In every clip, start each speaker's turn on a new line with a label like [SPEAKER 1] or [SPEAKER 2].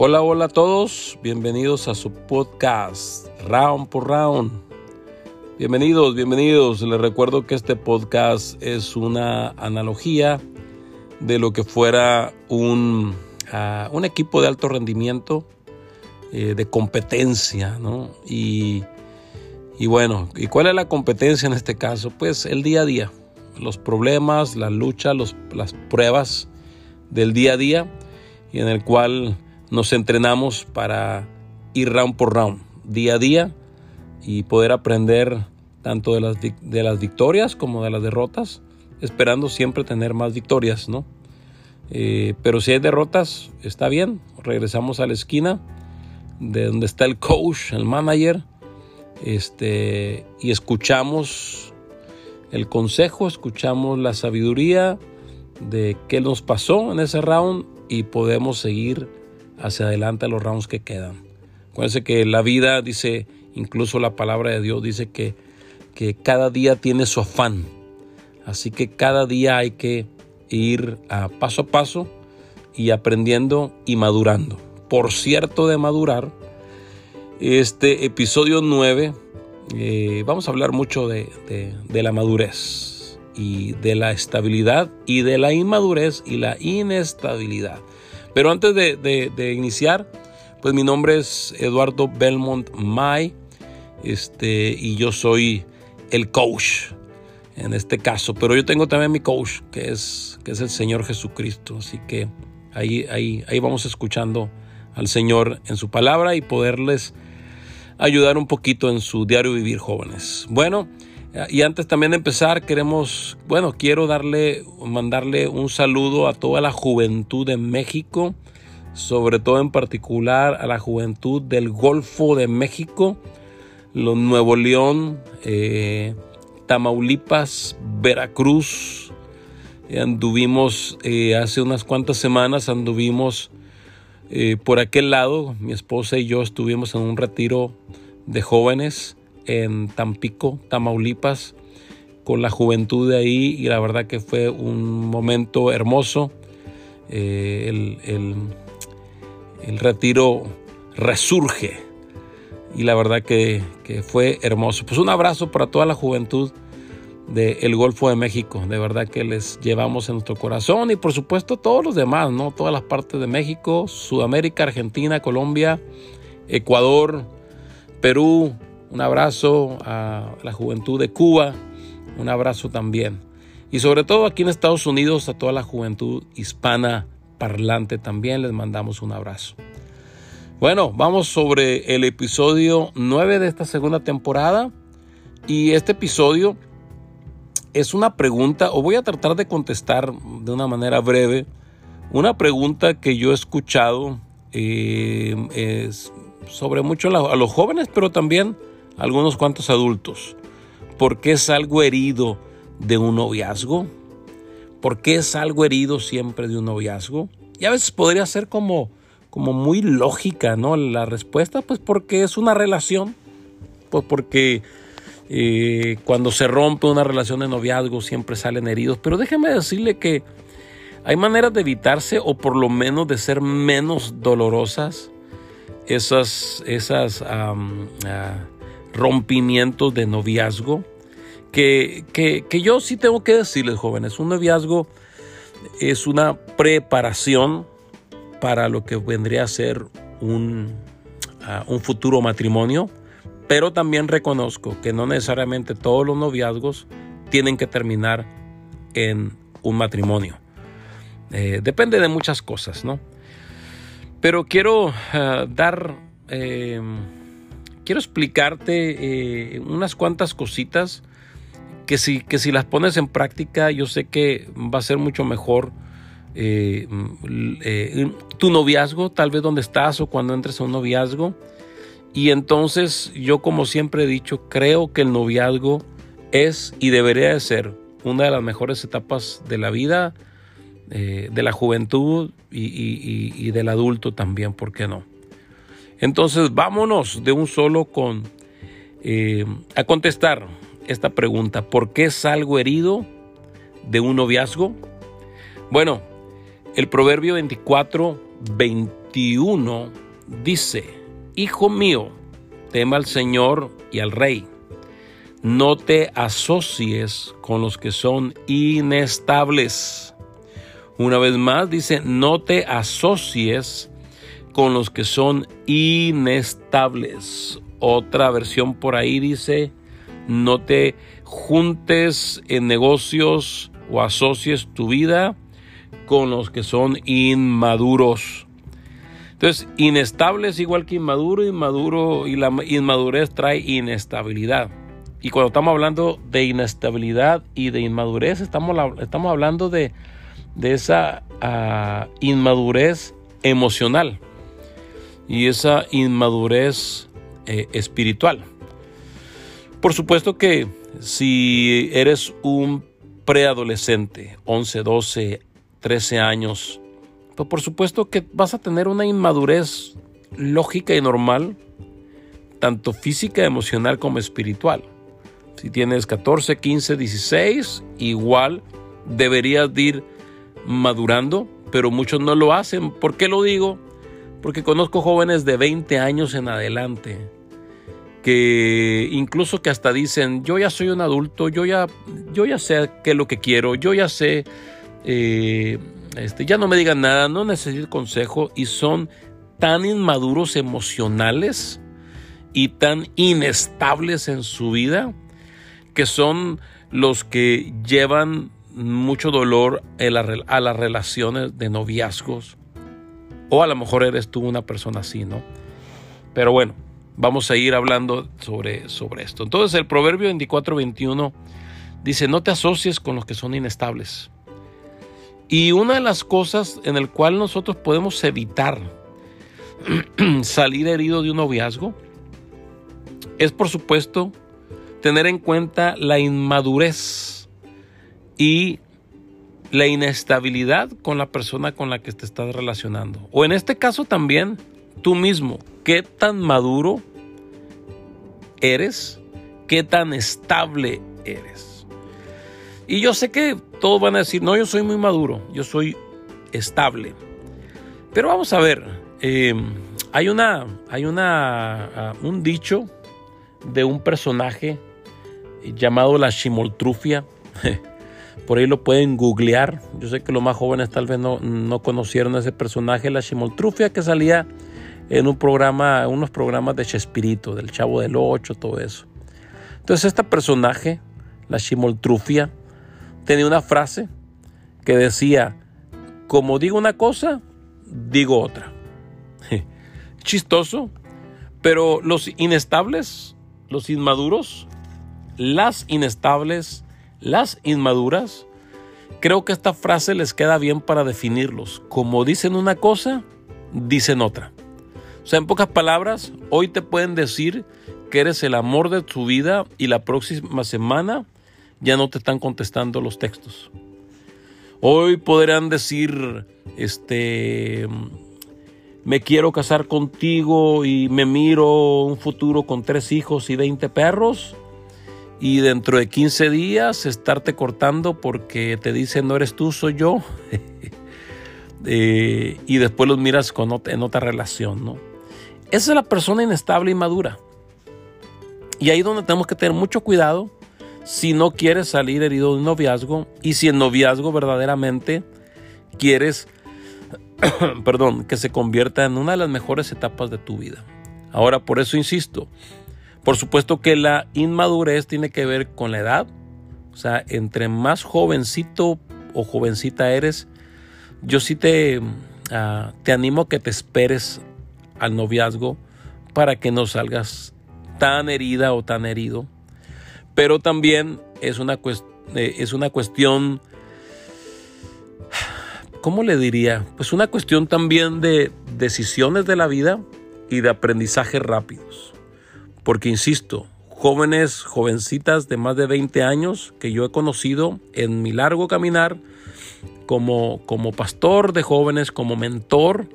[SPEAKER 1] Hola, hola a todos, bienvenidos a su podcast Round por Round. Bienvenidos, bienvenidos. Les recuerdo que este podcast es una analogía de lo que fuera un, ah, un equipo de alto rendimiento, eh, de competencia, ¿no? Y, y bueno, ¿y cuál es la competencia en este caso? Pues el día a día, los problemas, la lucha, los, las pruebas del día a día y en el cual nos entrenamos para ir round por round, día a día, y poder aprender tanto de las, de las victorias como de las derrotas, esperando siempre tener más victorias, ¿no? Eh, pero si hay derrotas, está bien, regresamos a la esquina de donde está el coach, el manager, este, y escuchamos el consejo, escuchamos la sabiduría de qué nos pasó en ese round y podemos seguir hacia adelante los rounds que quedan. Acuérdense que la vida dice, incluso la palabra de Dios dice que, que cada día tiene su afán. Así que cada día hay que ir a paso a paso y aprendiendo y madurando. Por cierto de madurar, este episodio 9 eh, vamos a hablar mucho de, de la madurez y de la estabilidad y de la inmadurez y la inestabilidad. Pero antes de, iniciar, pues mi nombre es Eduardo Belmont May este, y yo soy el coach en este caso. Pero yo tengo también mi coach, que es, que es el Señor Jesucristo. Así que ahí, ahí, ahí vamos escuchando al Señor en su palabra y poderles ayudar un poquito en su diario vivir jóvenes. Bueno, y antes también de empezar, queremos, bueno, quiero darle, mandarle un saludo a toda la juventud de México, sobre todo en particular a la juventud del Golfo de México, los Nuevo León, eh, Tamaulipas, Veracruz. Anduvimos eh, hace unas cuantas semanas, anduvimos eh, por aquel lado, mi esposa y yo estuvimos en un retiro de jóvenes en Tampico, Tamaulipas, con la juventud de ahí y la verdad que fue un momento hermoso. Eh, el, el, retiro resurge y la verdad que, que, fue hermoso. Pues un abrazo para toda la juventud del Golfo de México. De verdad que les llevamos en nuestro corazón y por supuesto todos los demás, ¿no? Todas las partes de México, Sudamérica, Argentina, Colombia, Ecuador, Perú, un abrazo a la juventud de Cuba, un abrazo también. Y sobre todo aquí en Estados Unidos a toda la juventud hispana parlante también les mandamos un abrazo. Bueno, vamos sobre el episodio 9 de esta segunda temporada. Y este episodio es una pregunta, o voy a tratar de contestar de una manera breve, una pregunta que yo he escuchado eh, sobre mucho a los jóvenes, pero también algunos cuantos adultos. ¿Por qué es algo herido de un noviazgo? ¿Por qué es algo herido siempre de un noviazgo? Y a veces podría ser como, como muy lógica, ¿no? La respuesta, pues porque es una relación, pues porque eh, cuando se rompe una relación de noviazgo siempre salen heridos. Pero déjeme decirle que hay maneras de evitarse o por lo menos de ser menos dolorosas esas, esas ah, rompimientos de noviazgo, que, yo sí tengo que decirles, jóvenes, un noviazgo es una preparación para lo que vendría a ser un, ah, un futuro matrimonio, pero también reconozco que no necesariamente todos los noviazgos tienen que terminar en un matrimonio. Eh, depende de muchas cosas, ¿no? Pero quiero ah, dar eh, quiero explicarte eh, unas cuantas cositas que si, que si las pones en práctica, yo sé que va a ser mucho mejor eh, eh, tu noviazgo, tal vez donde estás o cuando entres a un noviazgo. Y entonces yo como siempre he dicho, creo que el noviazgo es y debería de ser una de las mejores etapas de la vida, de la juventud y del adulto también, ¿por qué no? Entonces vámonos de un solo con eh, a contestar esta pregunta. ¿Por qué salgo herido de un noviazgo? Bueno, el Proverbio 24, 21 21 dice, Hijo mío, tema al Señor y al Rey. No te asocies con los que son inestables. Una vez más dice, no te asocies con los que son inestables. Otra versión por ahí dice, no te juntes en negocios o asocies tu vida con los que son inmaduros. Entonces, inestable es igual que inmaduro, inmaduro y la inmadurez trae inestabilidad. Y cuando estamos hablando de inestabilidad y de inmadurez, estamos, estamos hablando de, esa ah, inmadurez emocional y esa inmadurez eh, espiritual. Por supuesto que si eres un preadolescente, 11, 12, 13 años, pues por supuesto que vas a tener una inmadurez lógica y normal, tanto física, emocional como espiritual. Si tienes 14, 15, 16, igual deberías ir madurando, pero muchos no lo hacen. ¿Por qué lo digo? Porque conozco jóvenes de 20 años en adelante que incluso que hasta dicen, yo ya soy un adulto, yo ya, yo ya sé qué es lo que quiero, yo ya sé, eh, este, ya no me digan nada, no necesito consejo y son tan inmaduros emocionales y tan inestables en su vida que son los que llevan mucho dolor a las relaciones de noviazgos o a lo mejor eres tú una persona así, ¿no? Pero bueno, vamos a ir hablando sobre, sobre esto. Entonces el Proverbio 24-21 dice, no te asocies con los que son inestables. Y una de las cosas en el cual nosotros podemos evitar salir herido de un noviazgo es por supuesto tener en cuenta la inmadurez y la inestabilidad con la persona con la que te estás relacionando. O en este caso también tú mismo, qué tan maduro eres, qué tan estable eres. Y yo sé que todos van a decir, no, yo soy muy maduro, yo soy estable. Pero vamos a ver, eh, hay una, hay una, ah, un dicho de un personaje llamado la chimoltrufia. Por ahí lo pueden googlear. Yo sé que los más jóvenes tal vez no, no conocieron ese personaje, la chimoltrufia, que salía en un programa, unos programas de Chespirito, del Chavo del Ocho, todo eso. Entonces, este personaje, la chimoltrufia, tenía una frase que decía: Como digo una cosa, digo otra. Chistoso, pero los inestables, los inmaduros, las inestables, las inmaduras, creo que esta frase les queda bien para definirlos. Como dicen una cosa, dicen otra. O sea, en pocas palabras, hoy te pueden decir que eres el amor de tu vida y la próxima semana ya no te están contestando los textos. Hoy podrán decir, este, me quiero casar contigo y me miro un futuro con tres hijos y 20 perros y dentro de 15 días estarte cortando porque te dicen no eres tú, soy yo. Eh, y después los miras con en otra relación, ¿no? Esa es la persona inestable y madura. Y ahí es donde tenemos que tener mucho cuidado si no quieres salir herido de un noviazgo y si el noviazgo verdaderamente quieres, perdón, que se convierta en una de las mejores etapas de tu vida. Ahora, por eso insisto, por supuesto que la inmadurez tiene que ver con la edad. O sea, entre más jovencito o jovencita eres, yo sí te, ah, te animo a que te esperes al noviazgo para que no salgas tan herida o tan herido. Pero también es una, eh, es una cuestión, ¿cómo le diría? Pues una cuestión también de decisiones de la vida y de aprendizaje rápidos. Porque, insisto, jóvenes, jovencitas de más de 20 años que yo he conocido en mi largo caminar como, como pastor de jóvenes, como mentor,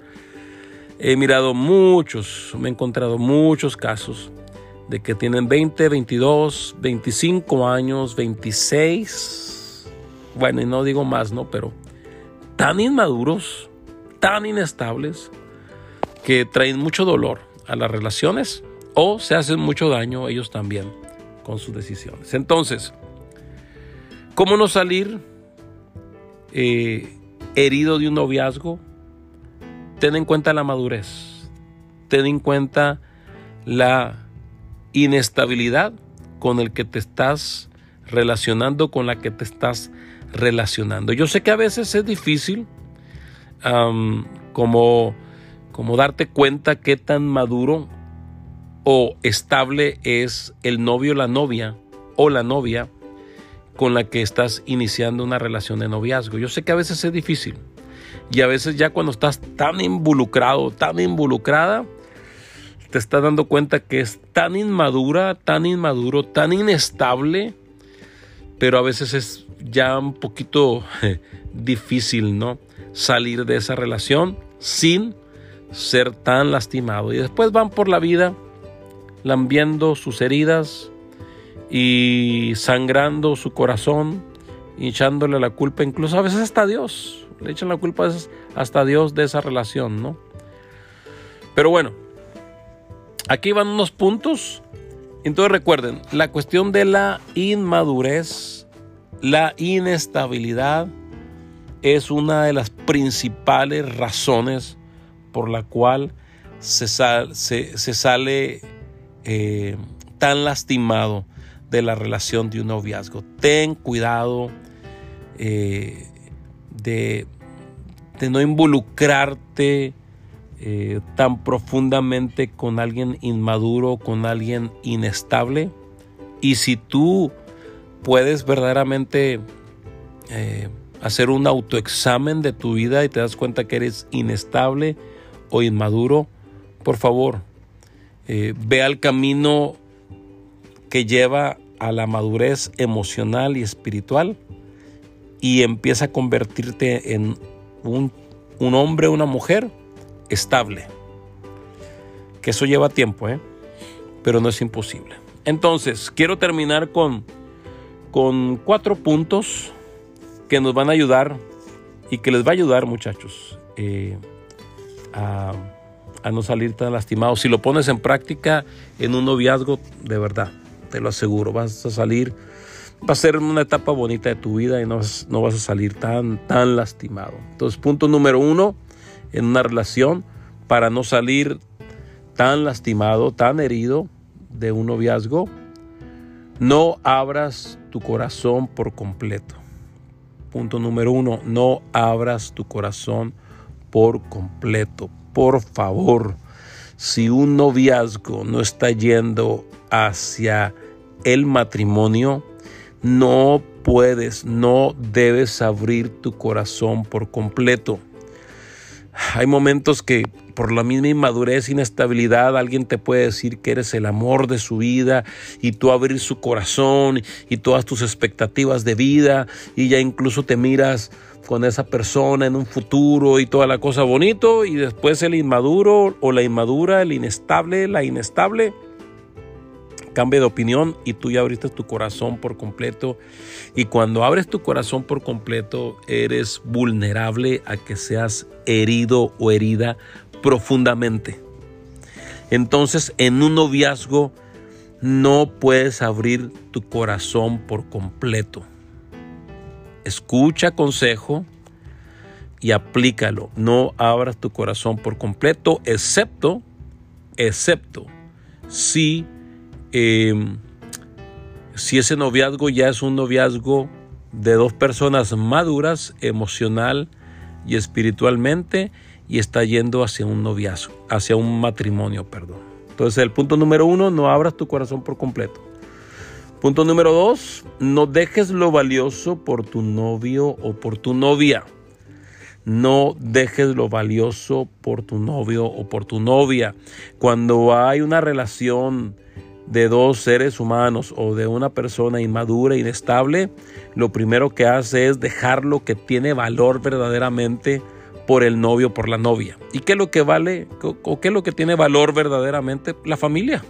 [SPEAKER 1] he mirado muchos, me he encontrado muchos casos de que tienen 20, 22, 25 años, 26, bueno, y no digo más, ¿no? Pero tan inmaduros, tan inestables, que traen mucho dolor a las relaciones o se hacen mucho daño ellos también con sus decisiones. Entonces, ¿cómo no salir eh, herido de un noviazgo? Ten en cuenta la madurez, ten en cuenta la inestabilidad con el que te estás relacionando, con la que te estás relacionando. Yo sé que a veces es difícil como, como darte cuenta qué tan maduro o estable es el novio la novia o la novia con la que estás iniciando una relación de noviazgo. Yo sé que a veces es difícil y a veces ya cuando estás tan involucrado, tan involucrada, te estás dando cuenta que es tan inmadura, tan inmaduro, tan inestable, pero a veces es ya un poquito difícil, ¿no? Salir de esa relación sin ser tan lastimado. Y después van por la vida lambiendo sus heridas y sangrando su corazón, echándole la culpa, incluso a veces hasta a Dios. Le echan la culpa hasta a Dios de esa relación, ¿no? Pero bueno, aquí van unos puntos. Entonces recuerden, la cuestión de la inmadurez, la inestabilidad, es una de las principales razones por la cual se sale eh, tan lastimado de la relación de un noviazgo. Ten cuidado eh, de, no involucrarte eh, tan profundamente con alguien inmaduro, con alguien inestable. Y si tú puedes verdaderamente hacer un autoexamen de tu vida y te das cuenta que eres inestable o inmaduro, por favor, eh, ve al camino que lleva a la madurez emocional y espiritual y empieza a convertirte en un, un hombre, una mujer estable. Que eso lleva tiempo, ¿eh? pero no es imposible. Entonces, quiero terminar con, con cuatro puntos que nos van a ayudar y que les va a ayudar, muchachos, eh, a a no salir tan lastimado. Si lo pones en práctica en un noviazgo, de verdad, te lo aseguro, vas a salir, va a ser una etapa bonita de tu vida y no, no vas a salir tan, tan lastimado. Entonces, punto número uno, en una relación, para no salir tan lastimado, tan herido de un noviazgo, no abras tu corazón por completo. Punto número uno, no abras tu corazón por completo por favor, si un noviazgo no está yendo hacia el matrimonio, no puedes, no debes abrir tu corazón por completo. Hay momentos que por la misma inmadurez, inestabilidad, alguien te puede decir que eres el amor de su vida y tú abrir su corazón y todas tus expectativas de vida y ya incluso te miras con esa persona en un futuro y toda la cosa bonito y después el inmaduro o la inmadura, el inestable, la inestable cambia de opinión y tú ya abriste tu corazón por completo y cuando abres tu corazón por completo eres vulnerable a que seas herido o herida profundamente. Entonces en un noviazgo no puedes abrir tu corazón por completo escucha consejo y aplícalo. No abras tu corazón por completo, excepto, excepto si, em, si ese noviazgo ya es un noviazgo de dos personas maduras emocional y espiritualmente y está yendo hacia un noviazgo, hacia un matrimonio, perdón. Entonces el punto número uno, no abras tu corazón por completo. Punto número dos, no dejes lo valioso por tu novio o por tu novia. No dejes lo valioso por tu novio o por tu novia. Cuando hay una relación de dos seres humanos o de una persona inmadura, inestable, lo primero que hace es dejar lo que tiene valor verdaderamente por el novio, por la novia. ¿Y qué es lo que vale o qué es lo que tiene valor verdaderamente? La familia.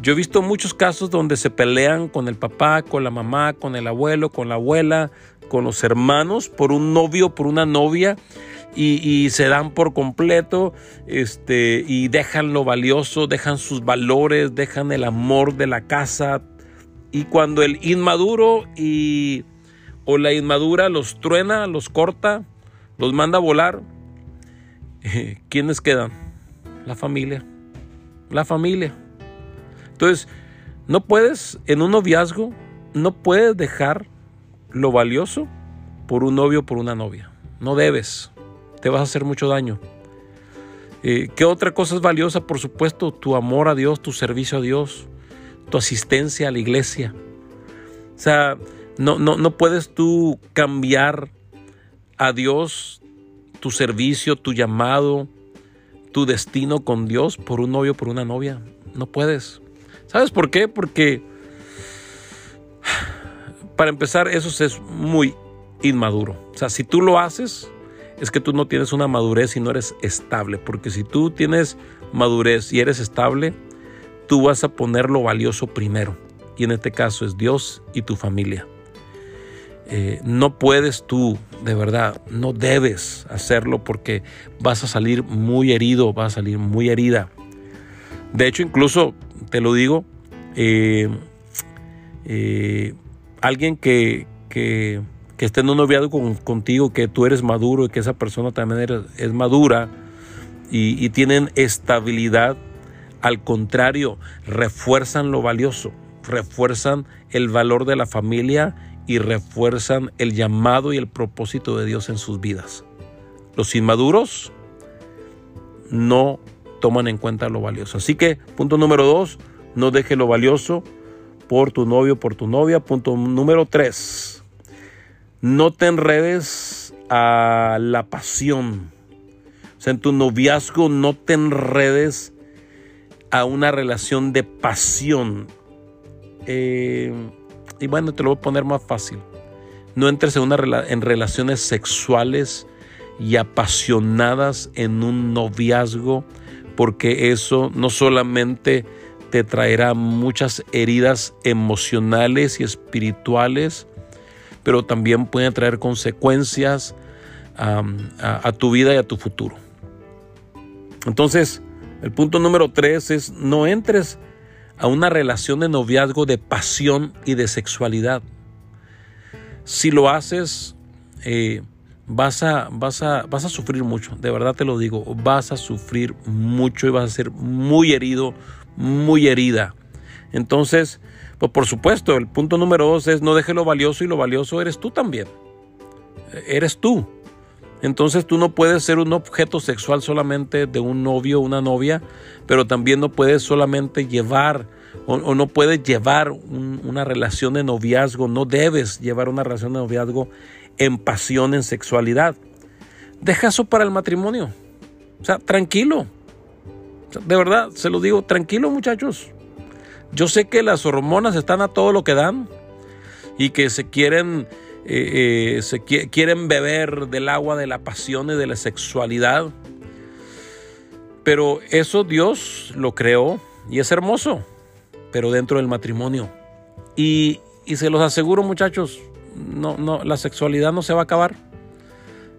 [SPEAKER 1] Yo he visto muchos casos donde se pelean con el papá, con la mamá, con el abuelo, con la abuela, con los hermanos por un novio, por una novia. y, se dan por completo este, y dejan lo valioso, dejan sus valores, dejan el amor de la casa. Y cuando el inmaduro y, o la inmadura los truena, los corta, los manda a volar, ¿quiénes quedan? La familia. La familia. Entonces, no puedes, en un noviazgo, no puedes dejar lo valioso por un novio o por una novia. No debes te vas a hacer mucho daño. Eh, ¿Qué otra cosa es valiosa? Por supuesto, tu amor a Dios, tu servicio a Dios, tu asistencia a la iglesia. O sea, no, no, no puedes tú cambiar a Dios, tu servicio, tu llamado, tu destino con Dios por un novio, por una novia. No puedes. ¿Sabes por qué? Porque, para empezar, eso es muy inmaduro. O sea, si tú lo haces, es que tú no tienes una madurez y no eres estable. Porque si tú tienes madurez y eres estable, tú vas a poner lo valioso primero. Y en este caso es Dios y tu familia. Eh, no puedes tú, de verdad, no debes hacerlo porque vas a salir muy herido, vas a salir muy herida. De hecho, incluso, te lo digo, eh, eh, alguien que, que que esté en un noviazgo contigo, que tú eres maduro y que esa persona también es madura y, tienen estabilidad, al contrario, refuerzan lo valioso, refuerzan el valor de la familia y refuerzan el llamado y el propósito de Dios en sus vidas. Los inmaduros no toman en cuenta lo valioso. Así que, punto número dos, no deje lo valioso por tu novio, por tu novia. Punto número tres, no te enredes a la pasión. O sea, en tu noviazgo no te enredes a una relación de pasión. Eh, y bueno, te lo voy a poner más fácil. No entres en, una, en relaciones sexuales y apasionadas en un noviazgo, porque eso no solamente te traerá muchas heridas emocionales y espirituales, pero también pueden traer consecuencias a, tu vida y a tu futuro. Entonces, el punto número tres es no entres a una relación de noviazgo de pasión y de sexualidad. Si lo haces, eh, vas, a, vas, a, vas a sufrir mucho, de verdad te lo digo, vas a sufrir mucho y vas a ser muy herido, muy herida. Entonces, pues por supuesto, el punto número dos es no deje lo valioso y lo valioso eres tú también. Eres tú. Entonces tú no puedes ser un objeto sexual solamente de un novio o una novia, pero también no puedes solamente llevar o, no puedes llevar una relación de noviazgo, no debes llevar una relación de noviazgo en pasión, en sexualidad. Deja eso para el matrimonio. O sea, tranquilo. de verdad, se lo digo, tranquilo muchachos. Yo sé que las hormonas están a todo lo que dan y que se quieren, eh, eh, se quieren beber del agua de la pasión y de la sexualidad. Pero eso Dios lo creó y es hermoso, pero dentro del matrimonio. Y, y se los aseguro muchachos, no, no, la sexualidad no se va a acabar.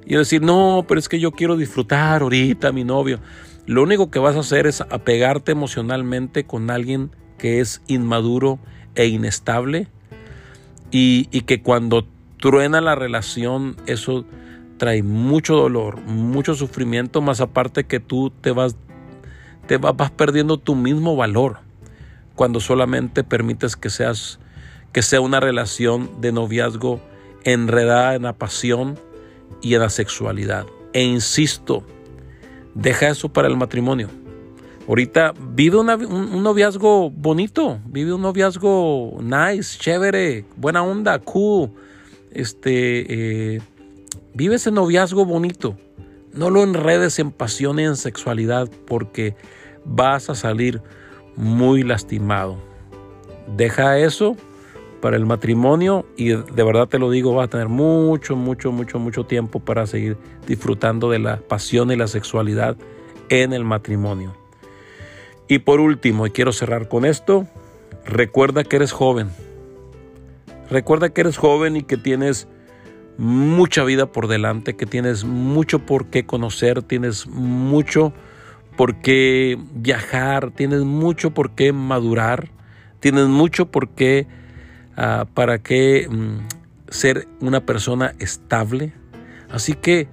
[SPEAKER 1] Y decir, no, pero es que yo quiero disfrutar ahorita mi novio. Lo único que vas a hacer es apegarte emocionalmente con alguien que es inmaduro e inestable y, que cuando truena la relación eso trae mucho dolor, mucho sufrimiento, más aparte que tú te vas, te vas perdiendo tu mismo valor cuando solamente permites que seas que sea una relación de noviazgo enredada en la pasión y en la sexualidad. E insisto, deja eso para el matrimonio. Ahorita vive un, noviazgo bonito, vive un noviazgo nice, chévere, buena onda, cool. Este, eh, vive ese noviazgo bonito. No lo enredes en pasión y en sexualidad porque vas a salir muy lastimado. Deja eso para el matrimonio y de verdad te lo digo, vas a tener mucho, mucho, mucho, mucho tiempo para seguir disfrutando de la pasión y la sexualidad en el matrimonio. Y por último, y quiero cerrar con esto, recuerda que eres joven. Recuerda que eres joven y que tienes mucha vida por delante, que tienes mucho por qué conocer, tienes mucho por qué viajar, tienes mucho por qué madurar, tienes mucho por qué, ah, para qué mm, ser una persona estable. Así que,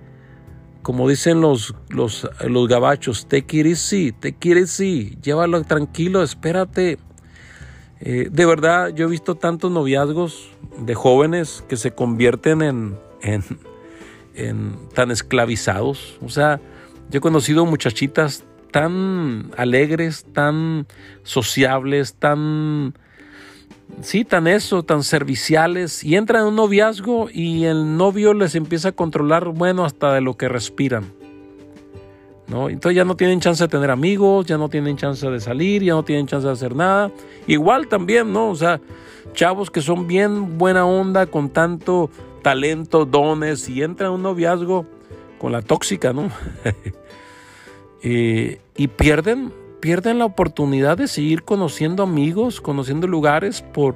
[SPEAKER 1] como dicen los, los, los gabachos, te quieres sí, te quieres sí, llévalo tranquilo, espérate. Eh, de verdad, yo he visto tantos noviazgos de jóvenes que se convierten en, en, en tan esclavizados. O sea, yo he conocido muchachitas tan alegres, tan sociables, tan sí, tan eso, tan serviciales, y entran en un noviazgo y el novio les empieza a controlar, bueno, hasta de lo que respiran. ¿no? Entonces ya no tienen chance de tener amigos, ya no tienen chance de salir, ya no tienen chance de hacer nada. Igual también, ¿no? O sea, chavos que son bien buena onda, con tanto talento, dones, y entran en un noviazgo con la tóxica, ¿no? y, y pierden pierden la oportunidad de seguir conociendo amigos, conociendo lugares por,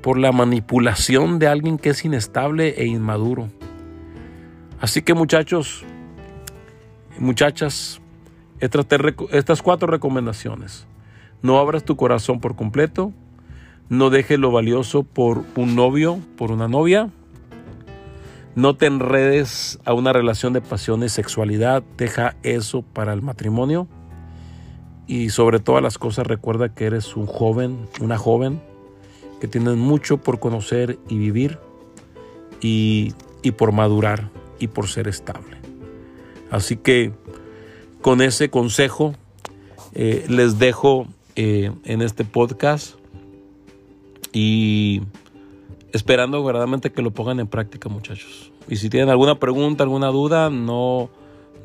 [SPEAKER 1] por la manipulación de alguien que es inestable e inmaduro. Así que muchachos, muchachas, estas, estas cuatro recomendaciones. No abras tu corazón por completo. No dejes lo valioso por un novio, por una novia. No te enredes a una relación de pasión y sexualidad. Deja eso para el matrimonio. Y sobre todas las cosas recuerda que eres un joven, una joven, que tienes mucho por conocer y vivir y, por madurar y por ser estable. Así que con ese consejo eh, les dejo eh, en este podcast y esperando verdaderamente que lo pongan en práctica muchachos. Y si tienen alguna pregunta, alguna duda, no,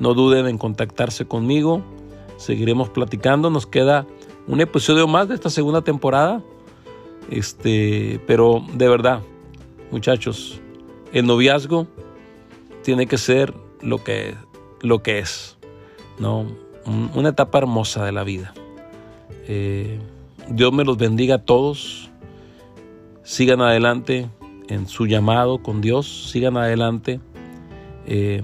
[SPEAKER 1] no duden en contactarse conmigo seguiremos platicando. Nos queda un episodio más de esta segunda temporada. Este, pero de verdad, muchachos, el noviazgo tiene que ser lo que, lo que es, ¿no? Una etapa hermosa de la vida. Eh, Dios me los bendiga a todos. Sigan adelante en su llamado con Dios. Sigan adelante eh,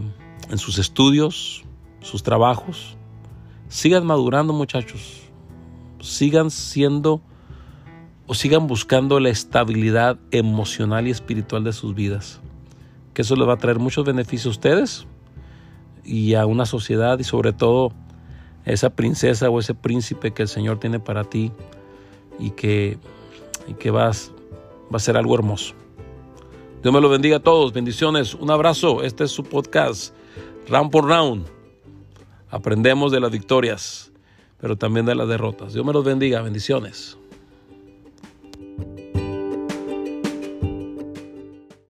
[SPEAKER 1] en sus estudios, sus trabajos. Sigan madurando muchachos. Sigan siendo o sigan buscando la estabilidad emocional y espiritual de sus vidas. Que eso les va a traer muchos beneficios a ustedes y a una sociedad y sobre todo a esa princesa o ese príncipe que el Señor tiene para ti y que, que vas, va a ser algo hermoso. Dios me lo bendiga a todos. Bendiciones. Un abrazo. Este es su podcast, Round por Round. Aprendemos de las victorias, pero también de las derrotas. Dios me los bendiga. Bendiciones.